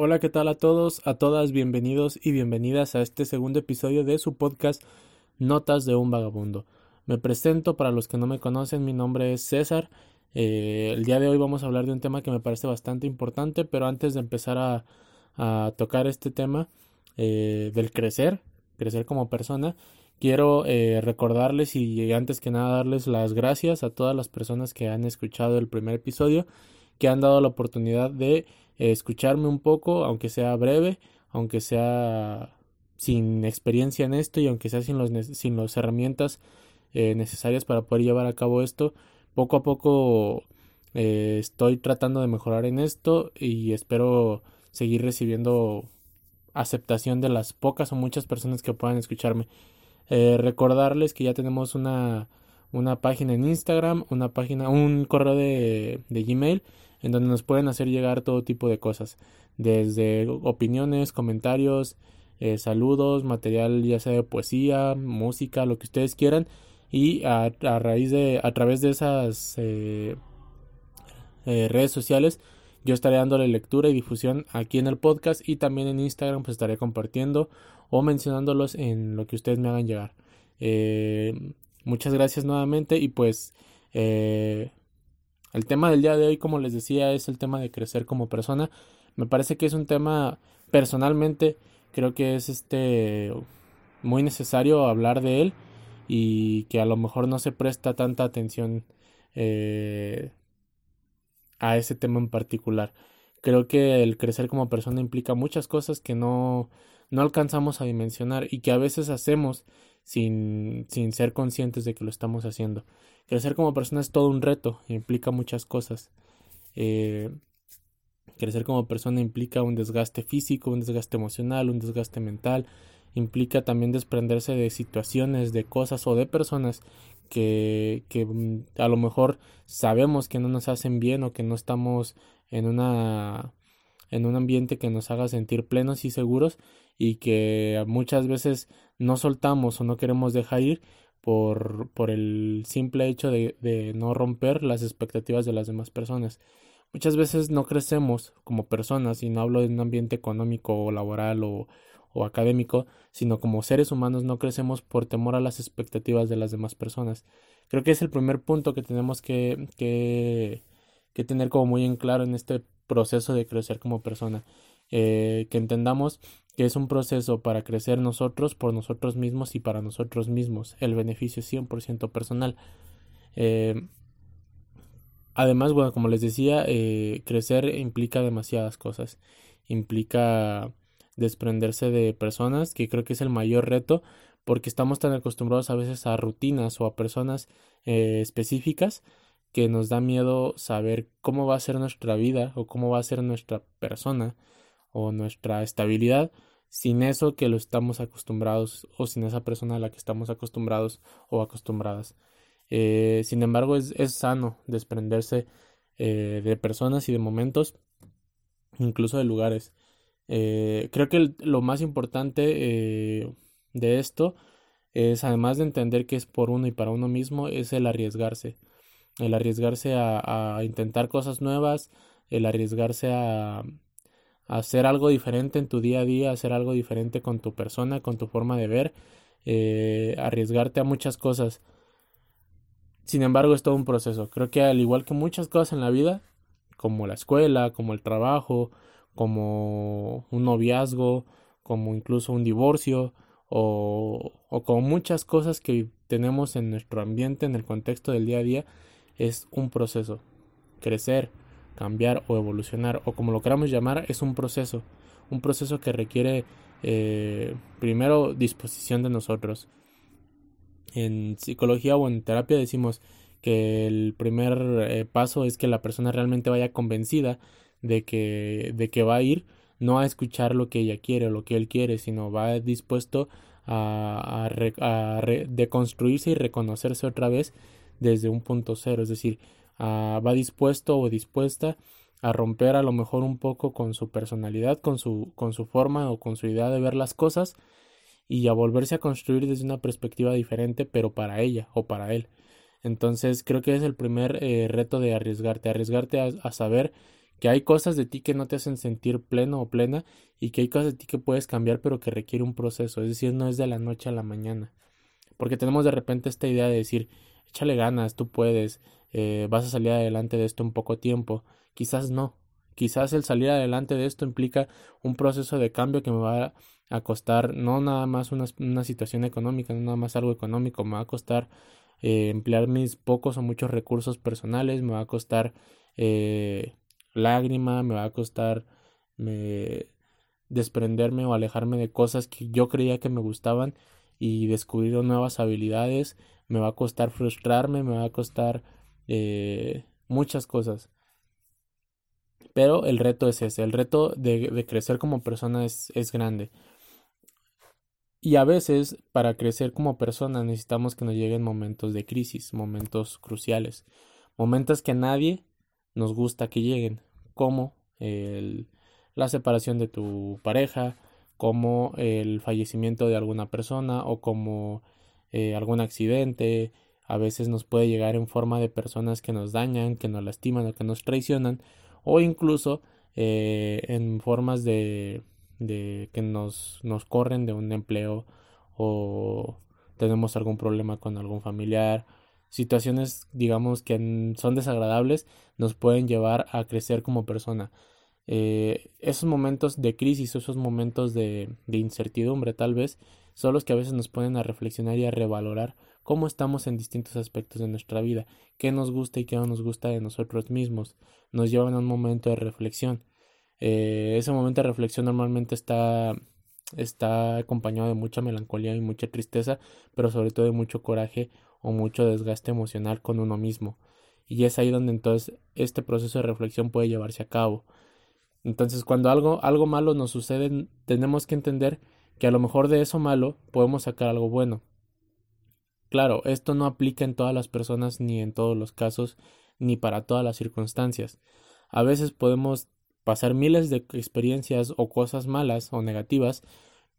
Hola, ¿qué tal a todos, a todas? Bienvenidos y bienvenidas a este segundo episodio de su podcast Notas de un Vagabundo. Me presento para los que no me conocen, mi nombre es César. Eh, el día de hoy vamos a hablar de un tema que me parece bastante importante, pero antes de empezar a, tocar este tema eh, del crecer, crecer como persona, quiero eh, recordarles y antes que nada darles las gracias a todas las personas que han escuchado el primer episodio, que han dado la oportunidad de escucharme un poco, aunque sea breve, aunque sea sin experiencia en esto y aunque sea sin los sin las herramientas eh, necesarias para poder llevar a cabo esto poco a poco eh, estoy tratando de mejorar en esto y espero seguir recibiendo aceptación de las pocas o muchas personas que puedan escucharme. Eh, recordarles que ya tenemos una una página en Instagram una página un correo de, de Gmail en donde nos pueden hacer llegar todo tipo de cosas, desde opiniones, comentarios, eh, saludos, material ya sea de poesía, música, lo que ustedes quieran y a, raíz de a través de esas eh, eh, redes sociales yo estaré dándole lectura y difusión aquí en el podcast y también en Instagram pues estaré compartiendo o mencionándolos en lo que ustedes me hagan llegar. Muchas gracias nuevamente y pues el tema del día de hoy, como les decía, es el tema de crecer como persona. Me parece que es un tema personalmente, creo que es este muy necesario hablar de él y que a lo mejor no se presta tanta atención eh, a ese tema en particular. Creo que el crecer como persona implica muchas cosas que no, no alcanzamos a dimensionar y que a veces hacemos sin, sin ser conscientes de que lo estamos haciendo. Crecer como persona es todo un reto, implica muchas cosas. Eh, crecer como persona implica un desgaste físico, un desgaste emocional, un desgaste mental, implica también desprenderse de situaciones, de cosas o de personas que, que mm, a lo mejor sabemos que no nos hacen bien o que no estamos en una en un ambiente que nos haga sentir plenos y seguros y que muchas veces no soltamos o no queremos dejar ir por, por el simple hecho de, no romper las expectativas de las demás personas. Muchas veces no crecemos como personas, y no hablo de un ambiente económico o laboral o, o académico, sino como seres humanos no crecemos por temor a las expectativas de las demás personas. Creo que es el primer punto que tenemos que, que, que tener como muy en claro en este proceso de crecer como persona. Eh, que entendamos que es un proceso para crecer nosotros por nosotros mismos y para nosotros mismos. El beneficio es 100% personal. Eh, además, bueno, como les decía, eh, crecer implica demasiadas cosas. Implica desprenderse de personas, que creo que es el mayor reto, porque estamos tan acostumbrados a veces a rutinas o a personas eh, específicas que nos da miedo saber cómo va a ser nuestra vida o cómo va a ser nuestra persona o nuestra estabilidad sin eso que lo estamos acostumbrados o sin esa persona a la que estamos acostumbrados o acostumbradas. Eh, sin embargo, es, es sano desprenderse eh, de personas y de momentos, incluso de lugares. Eh, creo que lo más importante de esto es, además de entender que es por uno y para uno mismo, es el arriesgarse. El arriesgarse a intentar cosas nuevas, el arriesgarse a, hacer algo diferente en tu día a día, hacer algo diferente con tu persona, con tu forma de ver, eh, arriesgarte a muchas cosas. Sin embargo, es todo un proceso. Creo que al igual que muchas cosas en la vida, como la escuela, como el trabajo, como un noviazgo, como incluso un divorcio, o, o como muchas cosas que tenemos en nuestro ambiente, en el contexto del día a día, es un proceso. Crecer, cambiar o evolucionar o como lo queramos llamar es un proceso, un proceso que requiere eh, primero disposición de nosotros. En psicología o en terapia decimos que el primer eh, paso es que la persona realmente vaya convencida de que, de que va a ir no a escuchar lo que ella quiere o lo que él quiere, sino va dispuesto a, a, deconstruirse y reconocerse otra vez desde un punto cero, es decir, va dispuesto o dispuesta a romper a lo mejor un poco con su personalidad, con su, con su forma o con su idea de ver las cosas y a volverse a construir desde una perspectiva diferente, pero para ella o para él. Entonces creo que es el primer eh, reto de arriesgarte, arriesgarte a, saber que hay cosas de ti que no te hacen sentir pleno o plena y que hay cosas de ti que puedes cambiar pero que requiere un proceso, es decir, no es de la noche a la mañana. Porque tenemos de repente esta idea de decir, échale ganas, tú puedes, eh, vas a salir adelante de esto en poco tiempo. Quizás no. Quizás el salir adelante de esto implica un proceso de cambio que me va a costar no nada más una, una situación económica, no nada más algo económico, me va a costar eh, emplear mis pocos o muchos recursos personales, me va a costar eh, lágrima, me va a costar desprenderme o alejarme de cosas que yo creía que me gustaban y descubrir nuevas habilidades, me va a costar frustrarme, me va a costar eh, muchas cosas. Pero el reto es ese, el reto de, crecer como persona es, es grande. Y a veces para crecer como persona necesitamos que nos lleguen momentos de crisis, momentos cruciales, momentos que a nadie nos gusta que lleguen, como el, la separación de tu pareja, como el fallecimiento de alguna persona o como eh, algún accidente. A veces nos puede llegar en forma de personas que nos dañan, que nos lastiman o que nos traicionan o incluso eh, en formas de, de que nos, nos corren de un empleo o tenemos algún problema con algún familiar. Situaciones digamos que son desagradables nos pueden llevar a crecer como persona. Eh, esos momentos de crisis esos momentos de, de incertidumbre tal vez son los que a veces nos ponen a reflexionar y a revalorar cómo estamos en distintos aspectos de nuestra vida, qué nos gusta y qué no nos gusta de nosotros mismos, nos llevan a un momento de reflexión. Eh, ese momento de reflexión normalmente está, está acompañado de mucha melancolía y mucha tristeza, pero sobre todo de mucho coraje o mucho desgaste emocional con uno mismo. Y es ahí donde entonces este proceso de reflexión puede llevarse a cabo. Entonces, cuando algo, algo malo nos sucede, tenemos que entender que a lo mejor de eso malo podemos sacar algo bueno. Claro, esto no aplica en todas las personas ni en todos los casos ni para todas las circunstancias. A veces podemos pasar miles de experiencias o cosas malas o negativas,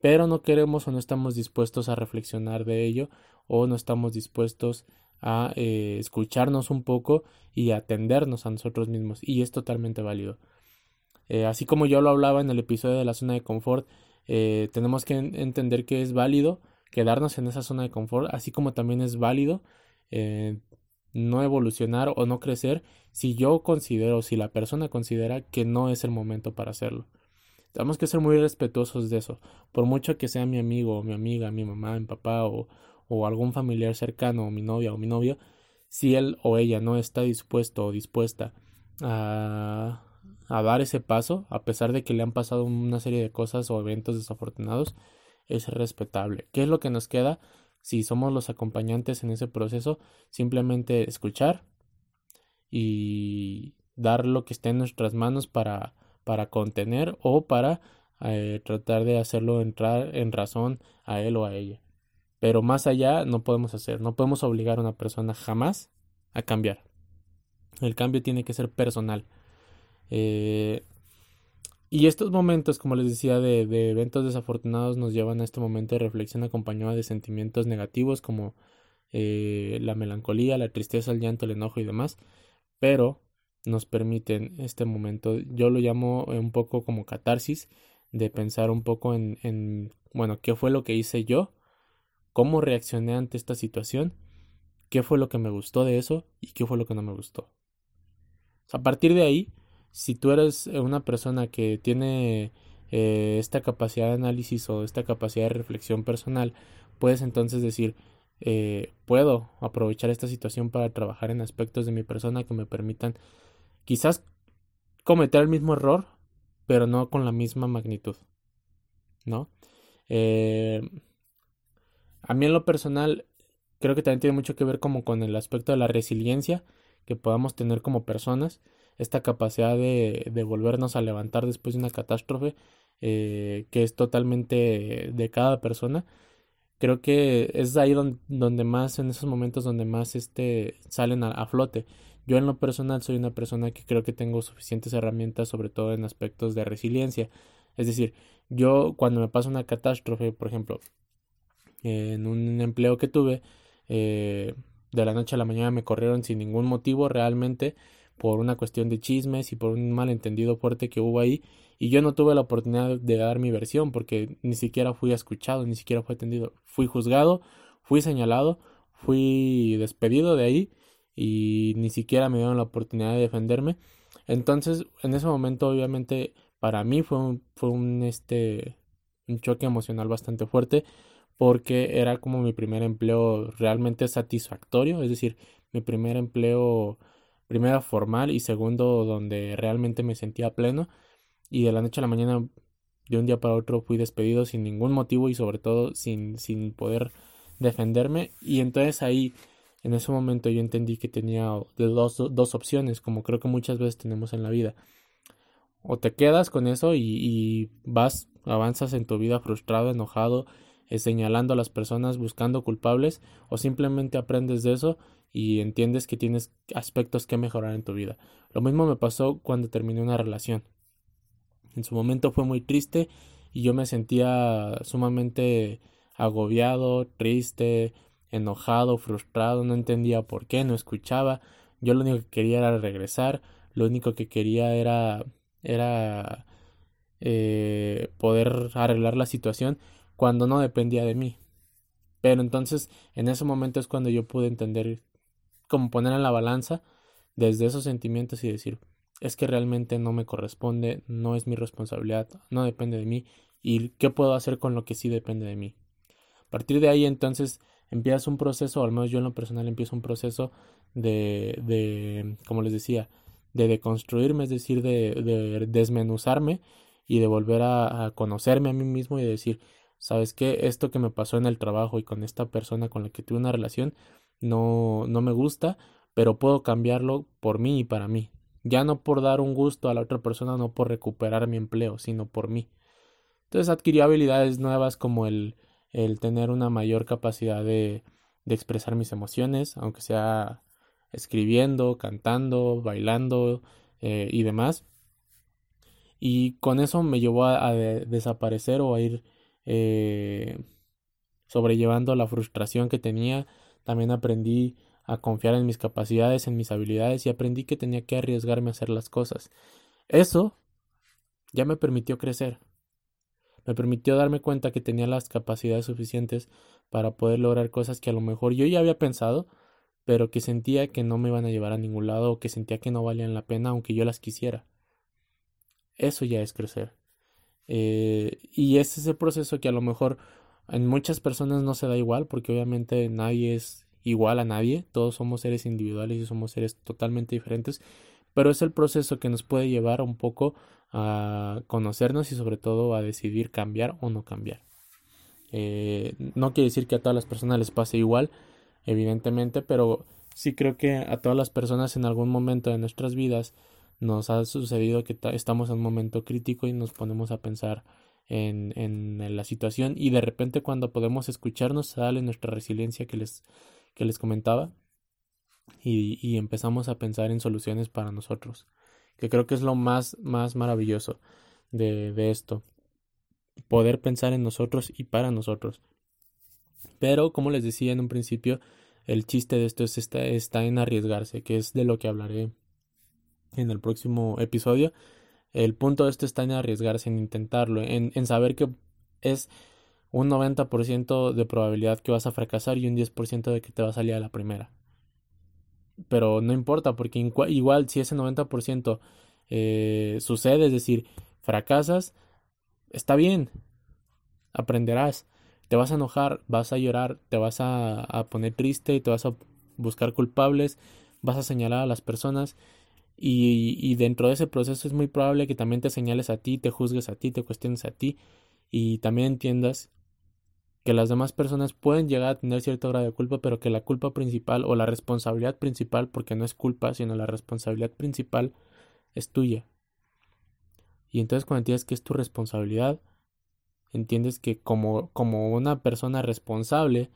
pero no queremos o no estamos dispuestos a reflexionar de ello o no estamos dispuestos a eh, escucharnos un poco y atendernos a nosotros mismos y es totalmente válido. Eh, así como yo lo hablaba en el episodio de la zona de confort, eh, tenemos que entender que es válido quedarnos en esa zona de confort, así como también es válido eh, no evolucionar o no crecer si yo considero, si la persona considera que no es el momento para hacerlo. Tenemos que ser muy respetuosos de eso, por mucho que sea mi amigo o mi amiga, mi mamá, mi papá o, o algún familiar cercano, o mi novia o mi novio, si él o ella no está dispuesto o dispuesta a, a dar ese paso, a pesar de que le han pasado una serie de cosas o eventos desafortunados, es respetable. ¿Qué es lo que nos queda? Si somos los acompañantes en ese proceso, simplemente escuchar y dar lo que esté en nuestras manos para, para contener o para eh, tratar de hacerlo entrar en razón a él o a ella. Pero más allá no podemos hacer, no podemos obligar a una persona jamás a cambiar. El cambio tiene que ser personal. Eh, y estos momentos, como les decía, de, de, eventos desafortunados nos llevan a este momento de reflexión acompañado de sentimientos negativos como eh, la melancolía, la tristeza, el llanto, el enojo y demás, pero nos permiten este momento, yo lo llamo un poco como catarsis, de pensar un poco en, en bueno, qué fue lo que hice yo, cómo reaccioné ante esta situación, qué fue lo que me gustó de eso y qué fue lo que no me gustó. A partir de ahí, si tú eres eh, una persona que tiene eh, esta capacidad de análisis o esta capacidad de reflexión personal, puedes entonces decir, eh, puedo aprovechar esta situación para trabajar en aspectos de mi persona que me permitan quizás cometer el mismo error, pero no con la misma magnitud, ¿no? a mí en lo personal creo que también tiene mucho que ver como con el aspecto de la resiliencia que podamos tener como personas esta capacidad de, volvernos a levantar después de una catástrofe eh, que es totalmente de cada persona creo que es ahí donde, más en esos momentos donde más este salen a, flote. Yo en lo personal soy una persona que creo que tengo suficientes herramientas sobre todo en aspectos de resiliencia. Es decir yo cuando me pasa una catástrofe por ejemplo en un empleo que tuve eh, de la noche a la mañana me corrieron sin ningún motivo realmente por una cuestión de chismes y por un malentendido fuerte que hubo ahí y yo no tuve la oportunidad de dar mi versión porque ni siquiera fui escuchado, ni siquiera fui atendido. Fui juzgado, fui señalado, fui despedido de ahí y ni siquiera me dieron la oportunidad de defenderme. Entonces, en ese momento, obviamente, para mí fue un, fue un, este, un choque emocional bastante fuerte porque era como mi primer empleo realmente satisfactorio, es decir, mi primer empleo, primero formal y segundo donde realmente me sentía pleno y de la noche a la mañana, de un día para otro, fui despedido sin ningún motivo y sobre todo sin, sin poder defenderme. Y entonces ahí, en ese momento, yo entendí que tenía dos, dos opciones, como creo que muchas veces tenemos en la vida. O te quedas con eso y, y vas, avanzas en tu vida frustrado, enojado, eh, señalando a las personas, buscando culpables, o simplemente aprendes de eso y entiendes que tienes aspectos que mejorar en tu vida. Lo mismo me pasó cuando terminé una relación. En su momento fue muy triste y yo me sentía sumamente agobiado, triste, enojado, frustrado, no entendía por qué, no escuchaba. Yo lo único que quería era regresar, lo único que quería era era eh, poder arreglar la situación cuando no dependía de mí. Pero entonces en ese momento es cuando yo pude entender cómo poner en la balanza desde esos sentimientos y decir, es que realmente no me corresponde, no es mi responsabilidad, no depende de mí y qué puedo hacer con lo que sí depende de mí. A partir de ahí entonces empiezas un proceso, o al menos yo en lo personal empiezo un proceso de, de como les decía, de deconstruirme, es decir, de, de desmenuzarme y de volver a, a, conocerme a mí mismo y de decir, ¿sabes qué? Esto que me pasó en el trabajo y con esta persona con la que tuve una relación no, no me gusta, pero puedo cambiarlo por mí y para mí ya no por dar un gusto a la otra persona, no por recuperar mi empleo, sino por mí. Entonces adquirió habilidades nuevas como el, el tener una mayor capacidad de, de expresar mis emociones, aunque sea escribiendo, cantando, bailando eh, y demás. Y con eso me llevó a, desaparecer o a ir eh, sobrellevando la frustración que tenía. También aprendí a confiar en mis capacidades, en mis habilidades y aprendí que tenía que arriesgarme a hacer las cosas. Eso ya me permitió crecer. Me permitió darme cuenta que tenía las capacidades suficientes para poder lograr cosas que a lo mejor yo ya había pensado, pero que sentía que no me iban a llevar a ningún lado o que sentía que no valían la pena aunque yo las quisiera. Eso ya es crecer. Eh, y es ese proceso que a lo mejor en muchas personas no se da igual porque obviamente nadie es igual a nadie, todos somos seres individuales y somos seres totalmente diferentes, pero es el proceso que nos puede llevar un poco a conocernos y sobre todo a decidir cambiar o no cambiar. Eh, no quiere decir que a todas las personas les pase igual, evidentemente, pero sí creo que a todas las personas en algún momento de nuestras vidas nos ha sucedido que estamos en un momento crítico y nos ponemos a pensar en, en la situación y de repente cuando podemos escucharnos sale nuestra resiliencia que les que les comentaba y, empezamos a pensar en soluciones para nosotros, que creo que es lo más, más maravilloso de, de esto, poder pensar en nosotros y para nosotros. Pero, como les decía en un principio, el chiste de esto es está, está en arriesgarse, que es de lo que hablaré en el próximo episodio. El punto de esto está en arriesgarse, en intentarlo, en, en saber que es un 90% de probabilidad que vas a fracasar y un 10% de que te va a salir a la primera. Pero no importa, porque igual si ese 90% eh, sucede, es decir, fracasas, está bien, aprenderás. Te vas a enojar, vas a llorar, te vas a, a poner triste y te vas a buscar culpables, vas a señalar a las personas y, dentro de ese proceso es muy probable que también te señales a ti, te juzgues a ti, te cuestiones a ti y también entiendas que las demás personas pueden llegar a tener cierto grado de culpa, pero que la culpa principal o la responsabilidad principal, porque no es culpa, sino la responsabilidad principal es tuya. Y entonces cuando entiendes que es tu responsabilidad, entiendes que como, como una persona responsable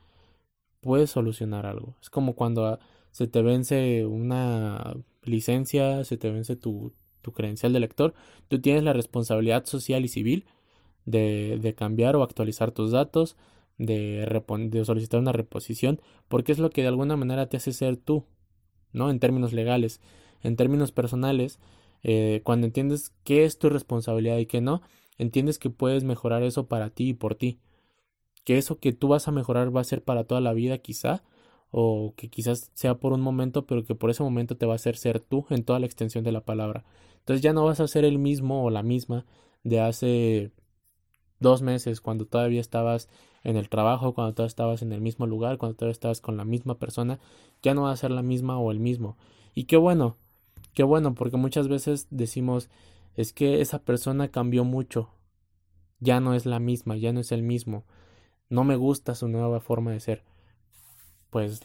puedes solucionar algo. Es como cuando se te vence una licencia, se te vence tu, tu credencial de lector, tú tienes la responsabilidad social y civil de, de cambiar o actualizar tus datos, de, de solicitar una reposición, porque es lo que de alguna manera te hace ser tú, ¿no? En términos legales. en términos personales, eh, cuando entiendes qué es tu responsabilidad y qué no, entiendes que puedes mejorar eso para ti y por ti. Que eso que tú vas a mejorar va a ser para toda la vida quizá, o que quizás sea por un momento, pero que por ese momento te va a hacer ser tú en toda la extensión de la palabra. Entonces ya no vas a ser el mismo o la misma de hace dos meses, cuando todavía estabas en el trabajo, cuando todavía estabas en el mismo lugar, cuando todavía estabas con la misma persona, ya no va a ser la misma o el mismo. Y qué bueno, qué bueno, porque muchas veces decimos, es que esa persona cambió mucho, ya no es la misma, ya no es el mismo, no me gusta su nueva forma de ser. Pues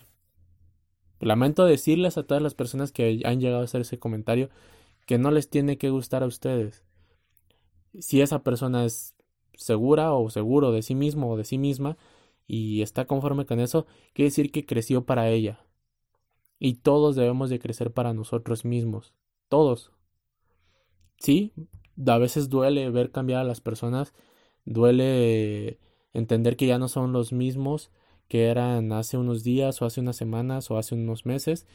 lamento decirles a todas las personas que han llegado a hacer ese comentario que no les tiene que gustar a ustedes. Si esa persona es segura o seguro de sí mismo o de sí misma y está conforme con eso, quiere decir que creció para ella. Y todos debemos de crecer para nosotros mismos. Todos. Sí, a veces duele ver cambiar a las personas, duele entender que ya no son los mismos que eran hace unos días o hace unas semanas o hace unos meses,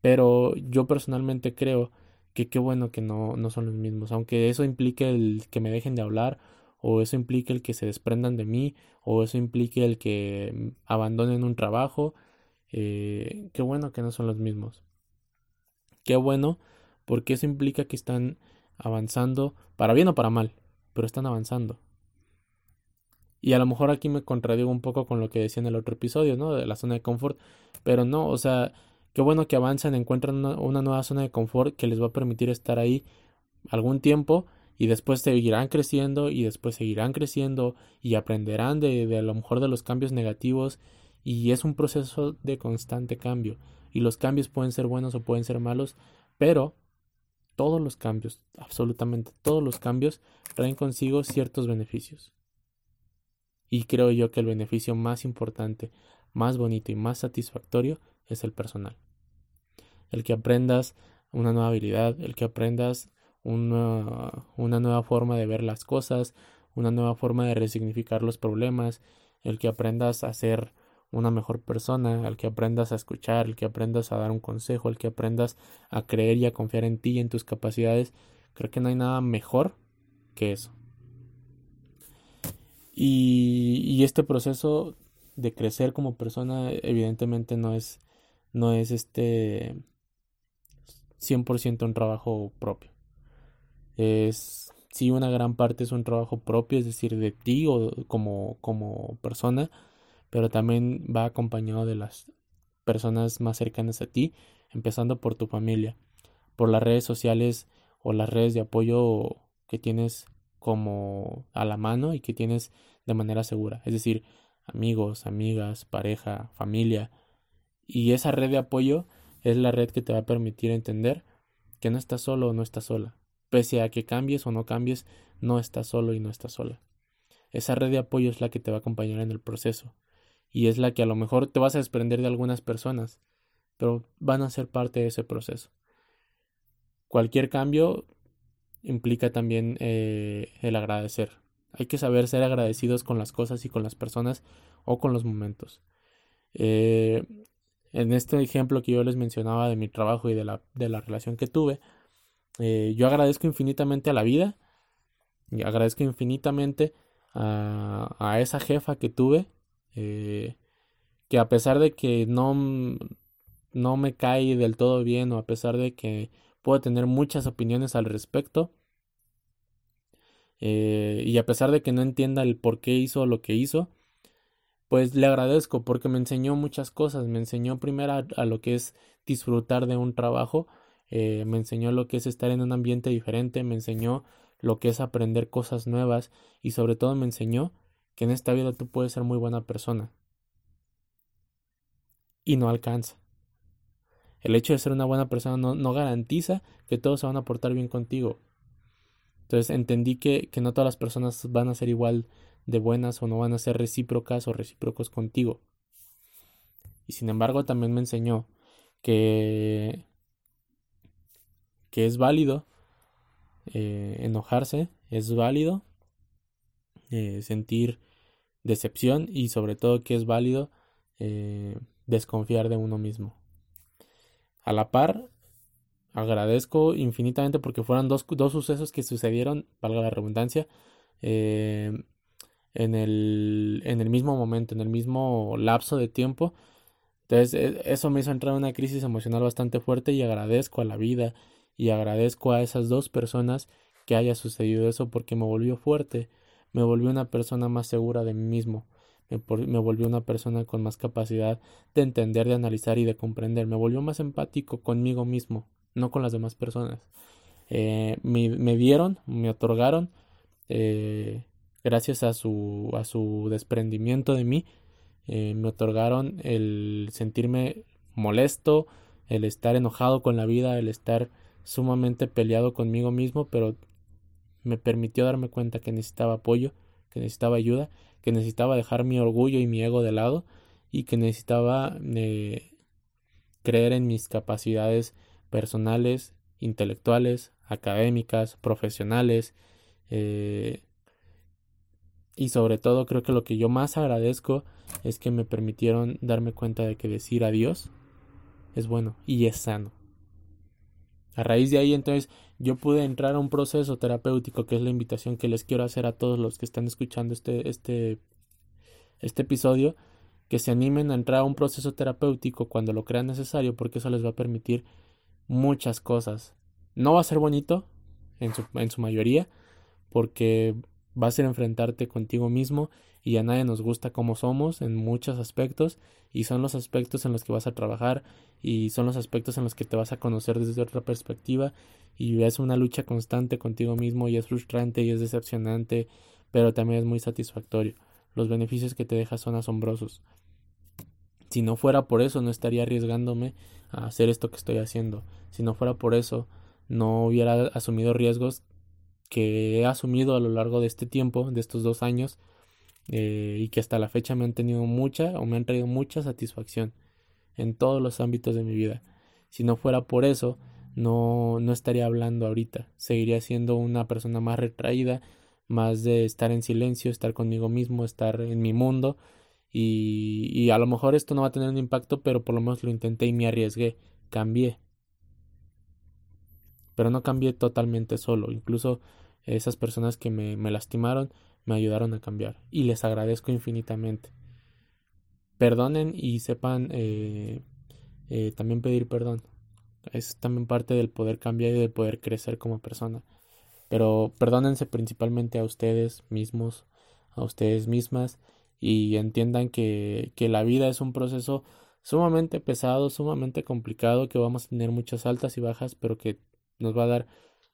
pero yo personalmente creo que qué bueno que no, no son los mismos, aunque eso implique el que me dejen de hablar o eso implique el que se desprendan de mí, o eso implique el que abandonen un trabajo. Eh, qué bueno que no son los mismos. Qué bueno, porque eso implica que están avanzando, para bien o para mal, pero están avanzando. Y a lo mejor aquí me contradigo un poco con lo que decía en el otro episodio, ¿no? De la zona de confort. Pero no, o sea, qué bueno que avanzan, encuentran una, una nueva zona de confort que les va a permitir estar ahí algún tiempo y después seguirán creciendo y después seguirán creciendo y aprenderán de, de, a lo mejor de los cambios negativos y es un proceso de constante cambio y los cambios pueden ser buenos o pueden ser malos pero todos los cambios absolutamente todos los cambios traen consigo ciertos beneficios y creo yo que el beneficio más importante más bonito y más satisfactorio es el personal el que aprendas una nueva habilidad el que aprendas una, una nueva forma de ver las cosas, una nueva forma de resignificar los problemas, el que aprendas a ser una mejor persona, el que aprendas a escuchar, el que aprendas a dar un consejo, el que aprendas a creer y a confiar en ti y en tus capacidades, creo que no hay nada mejor que eso. Y, este proceso de crecer como persona evidentemente no es no es este 100% un trabajo propio. Es sí una gran parte es un trabajo propio, es decir, de ti o como, como persona, pero también va acompañado de las personas más cercanas a ti, empezando por tu familia, por las redes sociales o las redes de apoyo que tienes como a la mano y que tienes de manera segura, es decir, amigos, amigas, pareja, familia. Y esa red de apoyo es la red que te va a permitir entender que no estás solo o no estás sola, Pese a que cambies o no cambies, no estás solo y no estás sola. Esa red de apoyo es la que te va a acompañar en el proceso. Y es la que a lo mejor te vas a desprender de algunas personas, pero van a ser parte de ese proceso. Cualquier cambio implica también eh, el agradecer. Hay que saber ser agradecidos con las cosas y con las personas o con los momentos. Eh, en este ejemplo que yo les mencionaba de mi trabajo y de la, de la relación que tuve, eh, yo agradezco infinitamente a la vida y agradezco infinitamente a, a esa jefa que tuve, que a pesar de que no, no me cae del todo bien o a pesar de que puedo tener muchas opiniones al respecto, eh, y a pesar de que no entienda el por qué hizo lo que hizo, pues le agradezco porque me enseñó muchas cosas, me enseñó primero a lo que es disfrutar de un trabajo, eh, me enseñó lo que es estar en un ambiente diferente, me enseñó lo que es aprender cosas nuevas y sobre todo me enseñó que en esta vida tú puedes ser muy buena persona. Y no alcanza. El hecho de ser una buena persona no, garantiza que todos se van a portar bien contigo. Entonces entendí que, que no todas las personas van a ser igual de buenas o no van a ser recíprocas o recíprocos contigo. Y sin embargo también me enseñó que que es válido eh, enojarse, es válido eh, sentir decepción y sobre todo que es válido eh, desconfiar de uno mismo. A la par, agradezco infinitamente porque fueron dos, dos sucesos que sucedieron, valga la redundancia, eh, en, el, en el mismo momento, en el mismo lapso de tiempo. Entonces e, eso me hizo entrar en una crisis emocional bastante fuerte y agradezco a la vida y agradezco a esas dos personas que haya sucedido eso porque me volvió fuerte, me volvió una persona más segura de mí mismo, me, volvió una persona con más capacidad de entender, de analizar y de comprender, me volvió más empático conmigo mismo, no con las demás personas. Eh, me, me, dieron, me otorgaron, eh, gracias a su, a su desprendimiento de mí, eh, me otorgaron el sentirme molesto, el estar enojado con la vida, el estar sumamente peleado conmigo mismo, pero me permitió darme cuenta que necesitaba apoyo, que necesitaba ayuda, que necesitaba dejar mi orgullo y mi ego de lado y que necesitaba eh, creer en mis capacidades personales, intelectuales, académicas, profesionales, eh, y sobre todo creo que lo que yo más agradezco es que me permitieron darme cuenta de que decir adiós es bueno y es sano. A raíz de ahí entonces yo pude entrar a un proceso terapéutico que es la invitación que les quiero hacer a todos los que están escuchando este, este, este episodio, que se animen a entrar a un proceso terapéutico cuando lo crean necesario porque eso les va a permitir muchas cosas. No va a ser bonito en su, en su mayoría porque va a ser enfrentarte contigo mismo y a nadie nos gusta como somos en muchos aspectos y son los aspectos en los que vas a trabajar y son los aspectos en los que te vas a conocer desde otra perspectiva y es una lucha constante contigo mismo y es frustrante y es decepcionante pero también es muy satisfactorio. Los beneficios que te deja son asombrosos. Si no fuera por eso no estaría arriesgándome a hacer esto que estoy haciendo. Si no fuera por eso no hubiera asumido riesgos que he asumido a lo largo de este tiempo, de estos dos años, eh, y que hasta la fecha me han tenido mucha o me han traído mucha satisfacción en todos los ámbitos de mi vida. Si no fuera por eso, no, no estaría hablando ahorita. Seguiría siendo una persona más retraída, más de estar en silencio, estar conmigo mismo, estar en mi mundo. Y, y a lo mejor esto no va a tener un impacto, pero por lo menos lo intenté y me arriesgué, cambié. Pero no cambié totalmente solo. Incluso esas personas que me, me lastimaron me ayudaron a cambiar y les agradezco infinitamente. Perdonen y sepan eh, eh, también pedir perdón. Es también parte del poder cambiar y del poder crecer como persona. Pero perdónense principalmente a ustedes mismos, a ustedes mismas y entiendan que, que la vida es un proceso sumamente pesado, sumamente complicado, que vamos a tener muchas altas y bajas, pero que nos va a dar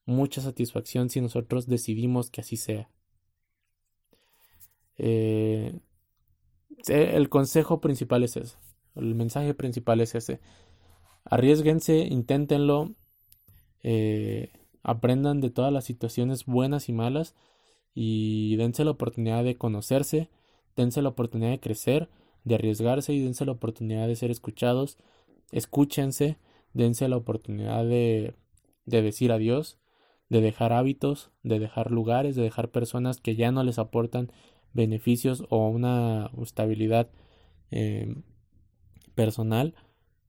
mucha satisfacción si nosotros decidimos que así sea. Eh, el consejo principal es ese. El mensaje principal es ese. Arriesguense, inténtenlo, eh, aprendan de todas las situaciones buenas y malas y dense la oportunidad de conocerse, dense la oportunidad de crecer, de arriesgarse y dense la oportunidad de ser escuchados, escúchense, dense la oportunidad de, de decir adiós, de dejar hábitos, de dejar lugares, de dejar personas que ya no les aportan beneficios o una estabilidad em, personal,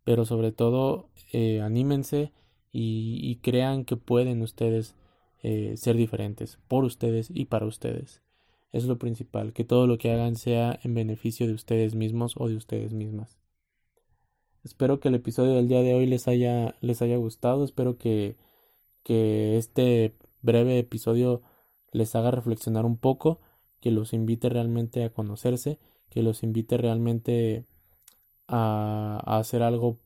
pero sobre todo eh, anímense y, crean que pueden ustedes eh, ser diferentes por ustedes y para ustedes. Es lo principal, que todo lo que hagan sea en beneficio de ustedes mismos o de ustedes mismas. Espero que el episodio del día de hoy les haya, les haya gustado, espero que que este breve episodio les haga reflexionar un poco, que los invite realmente a conocerse, que los invite realmente a, hacer algo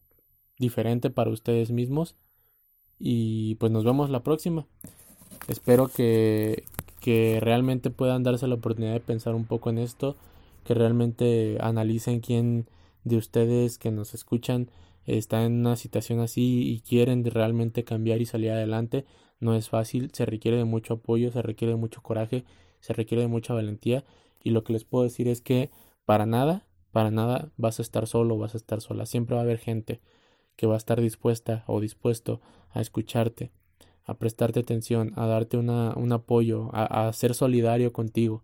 diferente para ustedes mismos. Y pues nos vemos la próxima. Espero que, que realmente puedan darse la oportunidad de pensar un poco en esto, que realmente analicen quién de ustedes que nos escuchan está en una situación así y quieren realmente cambiar y salir adelante, no es fácil, se requiere de mucho apoyo, se requiere de mucho coraje, se requiere de mucha valentía y lo que les puedo decir es que para nada, para nada vas a estar solo, vas a estar sola, siempre va a haber gente que va a estar dispuesta o dispuesto a escucharte, a prestarte atención, a darte una, un apoyo, a, a ser solidario contigo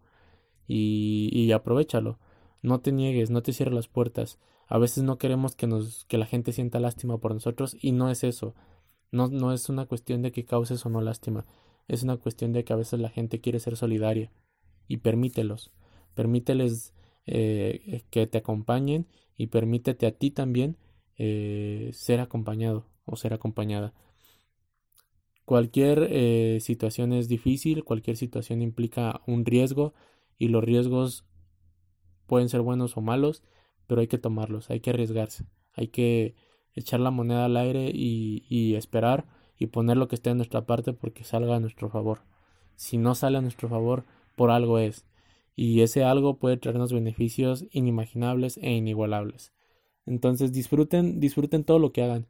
y, y aprovechalo. No te niegues, no te cierres las puertas. A veces no queremos que nos que la gente sienta lástima por nosotros y no es eso. No, no es una cuestión de que causes o no lástima, es una cuestión de que a veces la gente quiere ser solidaria y permítelos, permíteles eh, que te acompañen y permítete a ti también eh, ser acompañado o ser acompañada. Cualquier eh, situación es difícil, cualquier situación implica un riesgo y los riesgos pueden ser buenos o malos, pero hay que tomarlos, hay que arriesgarse, hay que echar la moneda al aire y, y esperar y poner lo que esté en nuestra parte porque salga a nuestro favor. Si no sale a nuestro favor, por algo es. Y ese algo puede traernos beneficios inimaginables e inigualables. Entonces disfruten, disfruten todo lo que hagan.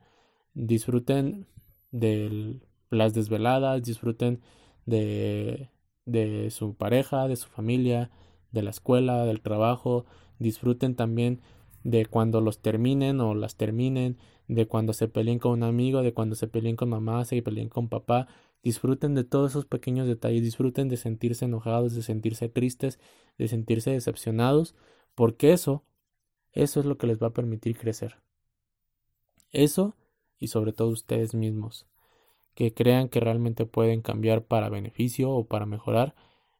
Disfruten del las desveladas, disfruten de, de su pareja, de su familia, de la escuela, del trabajo, disfruten también de cuando los terminen o las terminen, de cuando se peleen con un amigo, de cuando se peleen con mamá, se peleen con papá, disfruten de todos esos pequeños detalles, disfruten de sentirse enojados, de sentirse tristes, de sentirse decepcionados, porque eso, eso es lo que les va a permitir crecer. Eso y sobre todo ustedes mismos que crean que realmente pueden cambiar para beneficio o para mejorar,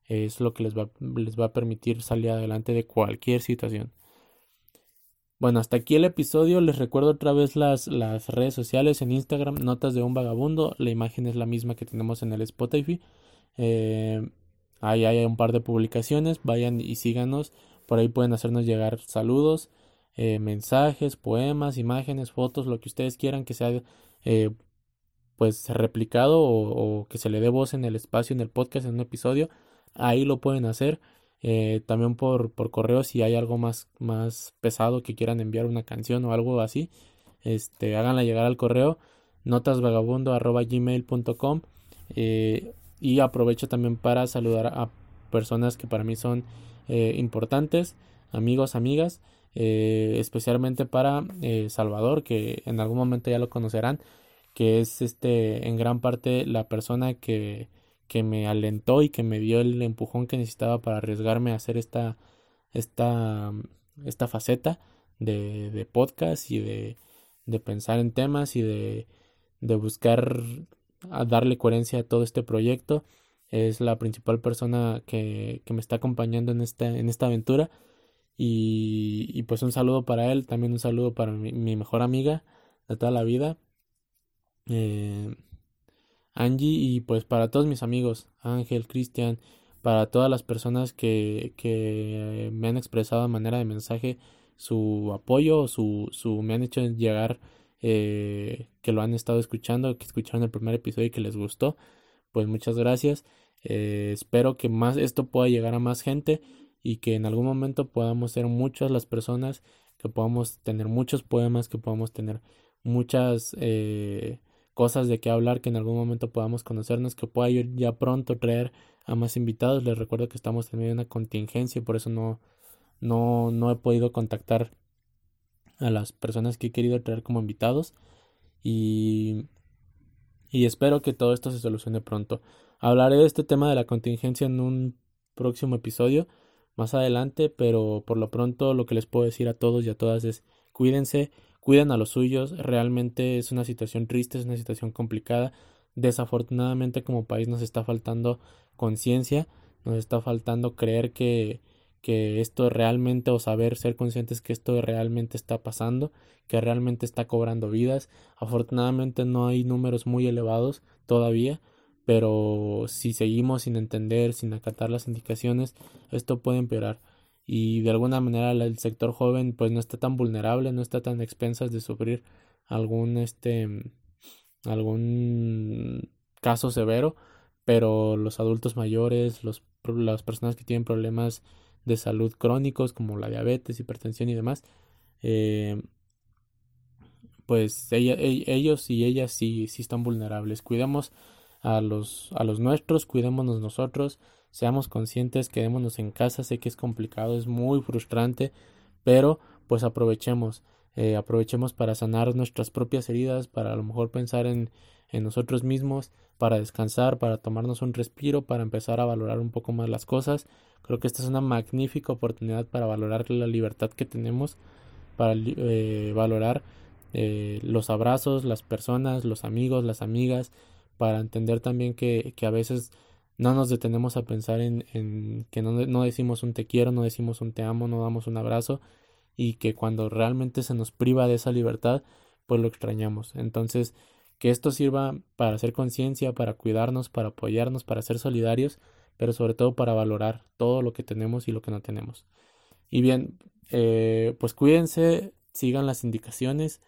es lo que les va, les va a permitir salir adelante de cualquier situación. Bueno, hasta aquí el episodio. Les recuerdo otra vez las, las redes sociales en Instagram, Notas de un Vagabundo. La imagen es la misma que tenemos en el Spotify. Eh, ahí hay un par de publicaciones. Vayan y síganos. Por ahí pueden hacernos llegar saludos, eh, mensajes, poemas, imágenes, fotos, lo que ustedes quieran que sea eh, pues replicado o, que se le dé voz en el espacio, en el podcast, en un episodio, ahí lo pueden hacer. Eh, también por, por correo si hay algo más, más pesado que quieran enviar una canción o algo así, este, háganla llegar al correo notasvagabundo.gmail.com eh, y aprovecho también para saludar a personas que para mí son eh, importantes, amigos, amigas, especialmente para Salvador, que en algún momento ya lo conocerán que es este en gran parte la persona que, que me alentó y que me dio el empujón que necesitaba para arriesgarme a hacer esta, esta, esta faceta de, de podcast y de, de, pensar en temas y de, de buscar a darle coherencia a todo este proyecto. Es la principal persona que, que me está acompañando en esta, en esta aventura. Y, y, pues un saludo para él, también un saludo para mi, mi mejor amiga de toda la vida, eh, Angie y pues para todos mis amigos, Ángel, Cristian, para todas las personas que, que me han expresado de manera de mensaje su apoyo, su, su me han hecho llegar eh, que lo han estado escuchando, que escucharon el primer episodio y que les gustó, pues muchas gracias. Eh, espero que más esto pueda llegar a más gente y que en algún momento podamos ser muchas las personas, que podamos tener muchos poemas, que podamos tener muchas eh, cosas de qué hablar, que en algún momento podamos conocernos, que pueda ir ya pronto traer a más invitados. Les recuerdo que estamos en una contingencia y por eso no, no, no he podido contactar a las personas que he querido traer como invitados. Y, y espero que todo esto se solucione pronto. Hablaré de este tema de la contingencia en un próximo episodio más adelante, pero por lo pronto lo que les puedo decir a todos y a todas es cuídense, cuidan a los suyos. Realmente es una situación triste, es una situación complicada. Desafortunadamente como país nos está faltando conciencia, nos está faltando creer que, que esto realmente o saber ser conscientes que esto realmente está pasando, que realmente está cobrando vidas. Afortunadamente no hay números muy elevados todavía, pero si seguimos sin entender, sin acatar las indicaciones, esto puede empeorar y de alguna manera el sector joven pues no está tan vulnerable, no está tan expensas de sufrir algún este algún caso severo, pero los adultos mayores, los, las personas que tienen problemas de salud crónicos como la diabetes, hipertensión y demás, eh, pues ella, ellos y ellas sí, sí están vulnerables. Cuidemos a los, a los nuestros, cuidémonos nosotros, seamos conscientes, quedémonos en casa, sé que es complicado, es muy frustrante, pero pues aprovechemos, eh, aprovechemos para sanar nuestras propias heridas, para a lo mejor pensar en, en nosotros mismos, para descansar, para tomarnos un respiro, para empezar a valorar un poco más las cosas. Creo que esta es una magnífica oportunidad para valorar la libertad que tenemos, para eh, valorar eh, los abrazos, las personas, los amigos, las amigas, para entender también que, que a veces no nos detenemos a pensar en, en que no, no, decimos un te quiero, no decimos un te amo, no damos un abrazo y que cuando realmente se nos priva de esa libertad, pues lo extrañamos. Entonces, que esto sirva para hacer conciencia, para cuidarnos, para apoyarnos, para ser solidarios, pero sobre todo para valorar todo lo que tenemos y lo que no tenemos. Y bien, eh, pues cuídense, sigan las indicaciones,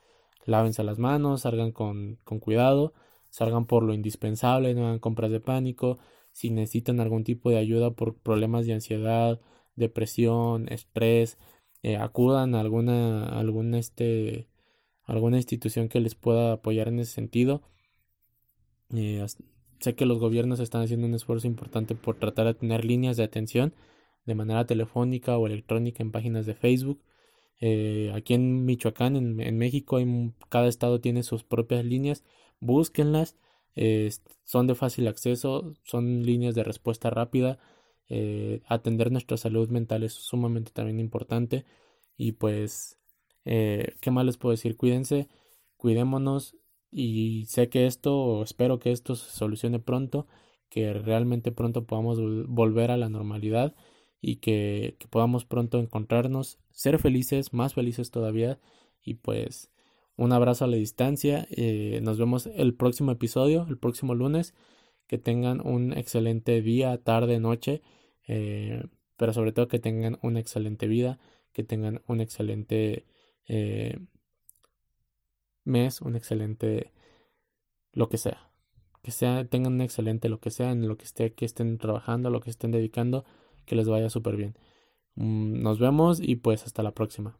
lávense las manos, salgan con, con cuidado, salgan por lo indispensable, no hagan compras de pánico, si necesitan algún tipo de ayuda por problemas de ansiedad, depresión, estrés, eh, acudan a alguna, alguna, este, alguna institución que les pueda apoyar en ese sentido. Eh, sé que los gobiernos están haciendo un esfuerzo importante por tratar de tener líneas de atención de manera telefónica o electrónica en páginas de Facebook. Eh, aquí en Michoacán, en, en México, hay, cada estado tiene sus propias líneas. Búsquenlas son de fácil acceso, son líneas de respuesta rápida. Eh, atender nuestra salud mental es sumamente también importante. Y pues, eh, ¿qué más les puedo decir? Cuídense, cuidémonos y sé que esto, o espero que esto se solucione pronto, que realmente pronto podamos volver a la normalidad y que podamos pronto encontrarnos, ser felices, más felices todavía y pues un abrazo a la distancia. Eh, nos vemos el próximo episodio, el próximo lunes. Que tengan un excelente día, tarde, noche. Eh, pero sobre todo que tengan una excelente vida. Que tengan un excelente eh, mes, un excelente lo que sea. Que sea, tengan un excelente lo que sea, en lo que esté, que estén trabajando, lo que estén dedicando, que les vaya súper bien. Mm, nos vemos y pues hasta la próxima.